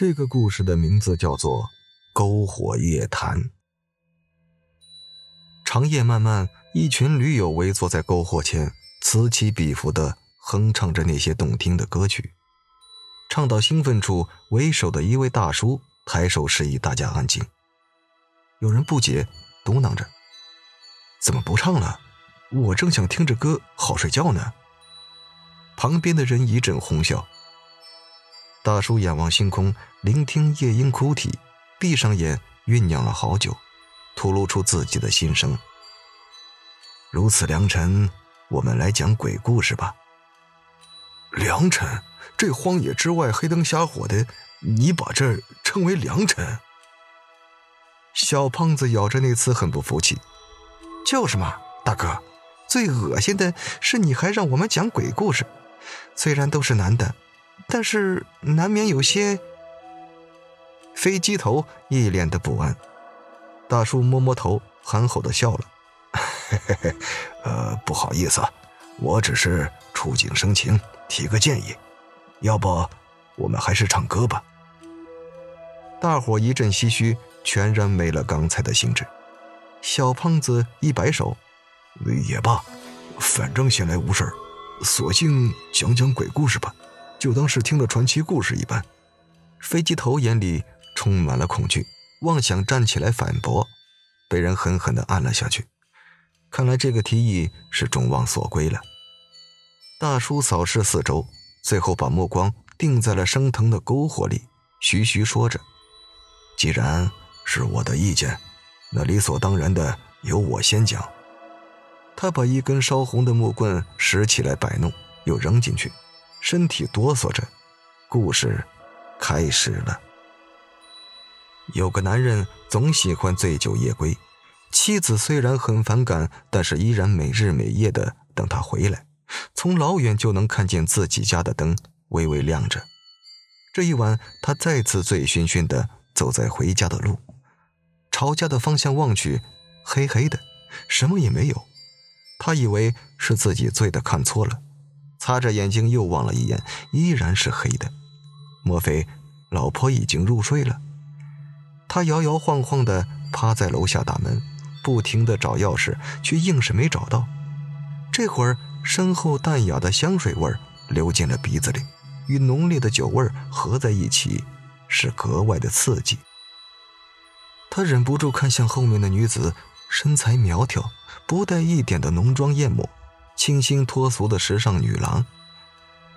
这个故事的名字叫做《篝火夜谈》。长夜漫漫，一群驴友围坐在篝火前，此起彼伏的哼唱着那些动听的歌曲。唱到兴奋处，为首的一位大叔抬手示意大家安静。有人不解，嘟囔着：“怎么不唱了？我正想听着歌好睡觉呢。”旁边的人一阵哄笑。大叔仰望星空，聆听夜莺哭啼，闭上眼酝酿了好久，吐露出自己的心声。如此良辰，我们来讲鬼故事吧。良辰，这荒野之外黑灯瞎火的，你把这称为良辰？小胖子咬着那刺，很不服气。就是嘛，大哥，最恶心的是你还让我们讲鬼故事，虽然都是男的。但是难免有些飞机头一脸的不安，大叔摸摸头，憨厚的笑了：“嘿嘿嘿，呃，不好意思，我只是触景生情，提个建议，要不我们还是唱歌吧。”大伙一阵唏嘘，全然没了刚才的兴致。小胖子一摆手：“也罢，反正闲来无事索性讲讲鬼故事吧。”就当是听了传奇故事一般，飞机头眼里充满了恐惧，妄想站起来反驳，被人狠狠地按了下去。看来这个提议是众望所归了。大叔扫视四周，最后把目光定在了升腾的篝火里，徐徐说着：“既然是我的意见，那理所当然的由我先讲。”他把一根烧红的木棍拾起来摆弄，又扔进去。身体哆嗦着，故事开始了。有个男人总喜欢醉酒夜归，妻子虽然很反感，但是依然每日每夜的等他回来。从老远就能看见自己家的灯微微亮着。这一晚，他再次醉醺醺的走在回家的路，朝家的方向望去，黑黑的，什么也没有。他以为是自己醉的看错了。擦着眼睛又望了一眼，依然是黑的。莫非老婆已经入睡了？他摇摇晃晃地趴在楼下大门，不停地找钥匙，却硬是没找到。这会儿，身后淡雅的香水味流进了鼻子里，与浓烈的酒味合在一起，是格外的刺激。他忍不住看向后面的女子，身材苗条，不带一点的浓妆艳抹。清新脱俗的时尚女郎，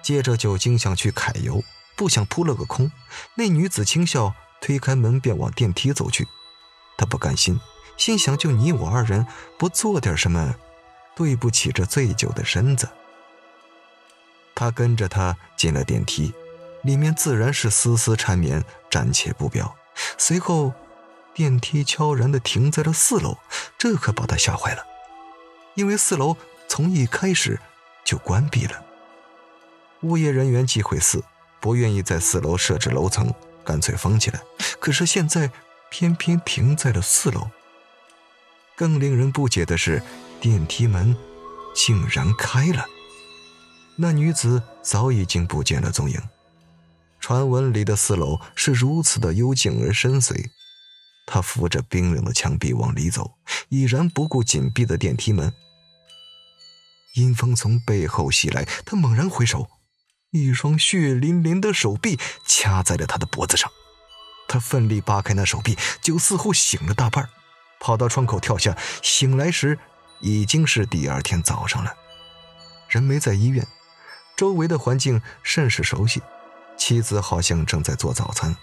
借着酒精想去揩油，不想扑了个空。那女子轻笑，推开门便往电梯走去。他不甘心，心想：就你我二人，不做点什么，对不起这醉酒的身子。他跟着她进了电梯，里面自然是丝丝缠绵，暂且不表。随后，电梯悄然地停在了四楼，这可把他吓坏了，因为四楼。从一开始就关闭了。物业人员忌讳四，不愿意在四楼设置楼层，干脆封起来。可是现在偏偏停在了四楼。更令人不解的是，电梯门竟然开了。那女子早已经不见了踪影。传闻里的四楼是如此的幽静而深邃。她扶着冰冷的墙壁往里走，已然不顾紧闭的电梯门。阴风从背后袭来，他猛然回首，一双血淋淋的手臂掐在了他的脖子上。他奋力扒开那手臂，就似乎醒了大半，跑到窗口跳下。醒来时，已经是第二天早上了。人没在医院，周围的环境甚是熟悉。妻子好像正在做早餐。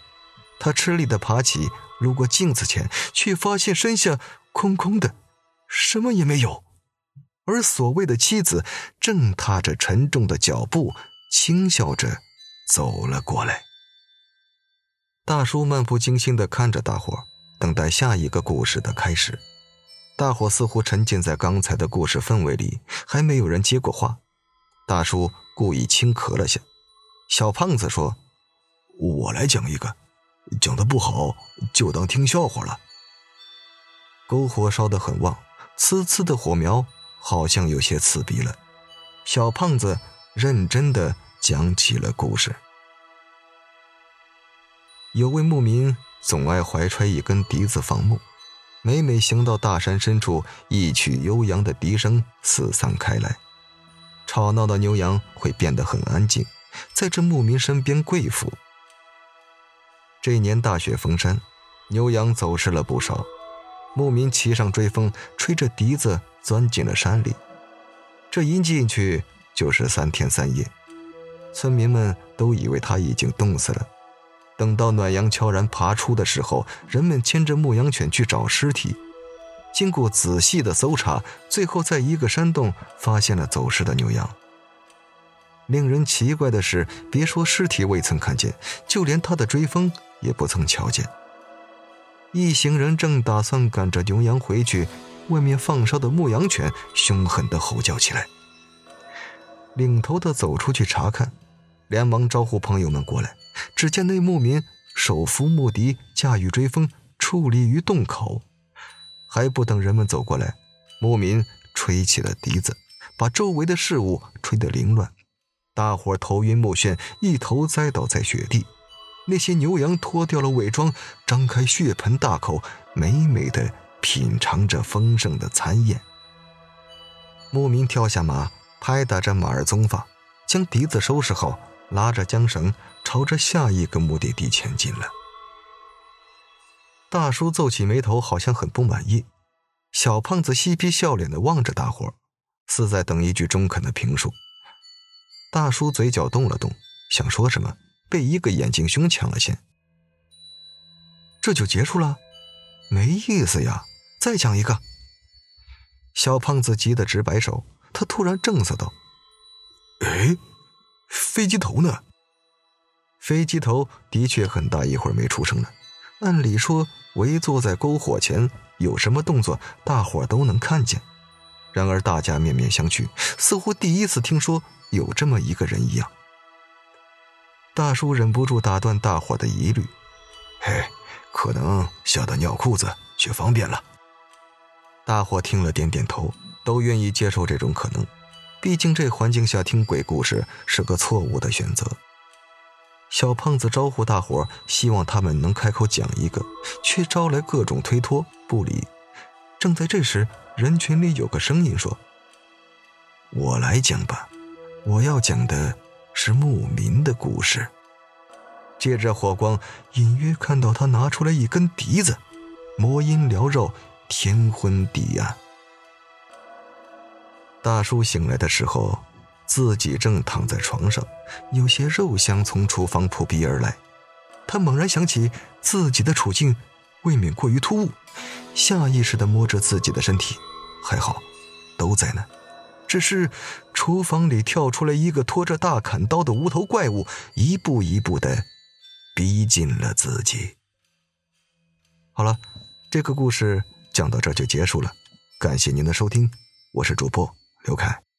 他吃力地爬起，路过镜子前，却发现身下空空的，什么也没有。而所谓的妻子正踏着沉重的脚步，轻笑着走了过来。大叔漫不经心的看着大伙，等待下一个故事的开始。大伙似乎沉浸在刚才的故事氛围里，还没有人接过话。大叔故意轻咳了下。小胖子说：“我来讲一个，讲的不好就当听笑话了。”篝火烧得很旺，呲呲的火苗。好像有些刺鼻了，小胖子认真的讲起了故事。有位牧民总爱怀揣一根笛子放牧，每每行到大山深处，一曲悠扬的笛声四散开来，吵闹的牛羊会变得很安静，在这牧民身边跪伏。这一年大雪封山，牛羊走失了不少，牧民骑上追风，吹着笛子钻进了山里。这一进去就是三天三夜，村民们都以为他已经冻死了。等到暖阳悄然爬出的时候，人们牵着牧羊犬去找尸体。经过仔细的搜查，最后在一个山洞发现了走失的牛羊。令人奇怪的是，别说尸体未曾看见，就连他的追风也不曾瞧见。一行人正打算赶着牛羊回去，外面放哨的牧羊犬凶狠地吼叫起来。领头的走出去查看，连忙招呼朋友们过来。只见那牧民手扶牧笛，驾驭追风，矗立于洞口。还不等人们走过来，牧民吹起了笛子，把周围的事物吹得凌乱。大伙头晕目眩，一头栽倒在雪地。那些牛羊脱掉了伪装，张开血盆大口，美美的品尝着丰盛的餐宴。牧民跳下马，拍打着马儿鬃发，将笛子收拾好。拉着缰绳，朝着下一个目的地前进了。大叔皱起眉头，好像很不满意。小胖子嬉皮笑脸的望着大伙，似在等一句中肯的评述。大叔嘴角动了动，想说什么，被一个眼镜兄抢了先。这就结束了？没意思呀！再讲一个。小胖子急得直摆手，他突然正色道：“哎。”飞机头呢？飞机头的确很大一会儿没出声了。按理说，围坐在篝火前，有什么动作，大伙都能看见。然而大家面面相觑，似乎第一次听说有这么一个人一样。大叔忍不住打断大伙的疑虑：“嘿，可能吓得尿裤子去方便了。”大伙听了点点头，都愿意接受这种可能。毕竟这环境下听鬼故事是个错误的选择。小胖子招呼大伙，希望他们能开口讲一个，却招来各种推脱不理。正在这时，人群里有个声音说：“我来讲吧，我要讲的是牧民的故事。”借着火光，隐约看到他拿出来一根笛子，魔音缭绕，天昏地暗。大叔醒来的时候，自己正躺在床上，有些肉香从厨房扑鼻而来。他猛然想起自己的处境，未免过于突兀，下意识地摸着自己的身体，还好，都在呢。只是厨房里跳出来一个拖着大砍刀的无头怪物，一步一步的逼近了自己。好了，这个故事讲到这就结束了，感谢您的收听，我是主播。刘凯。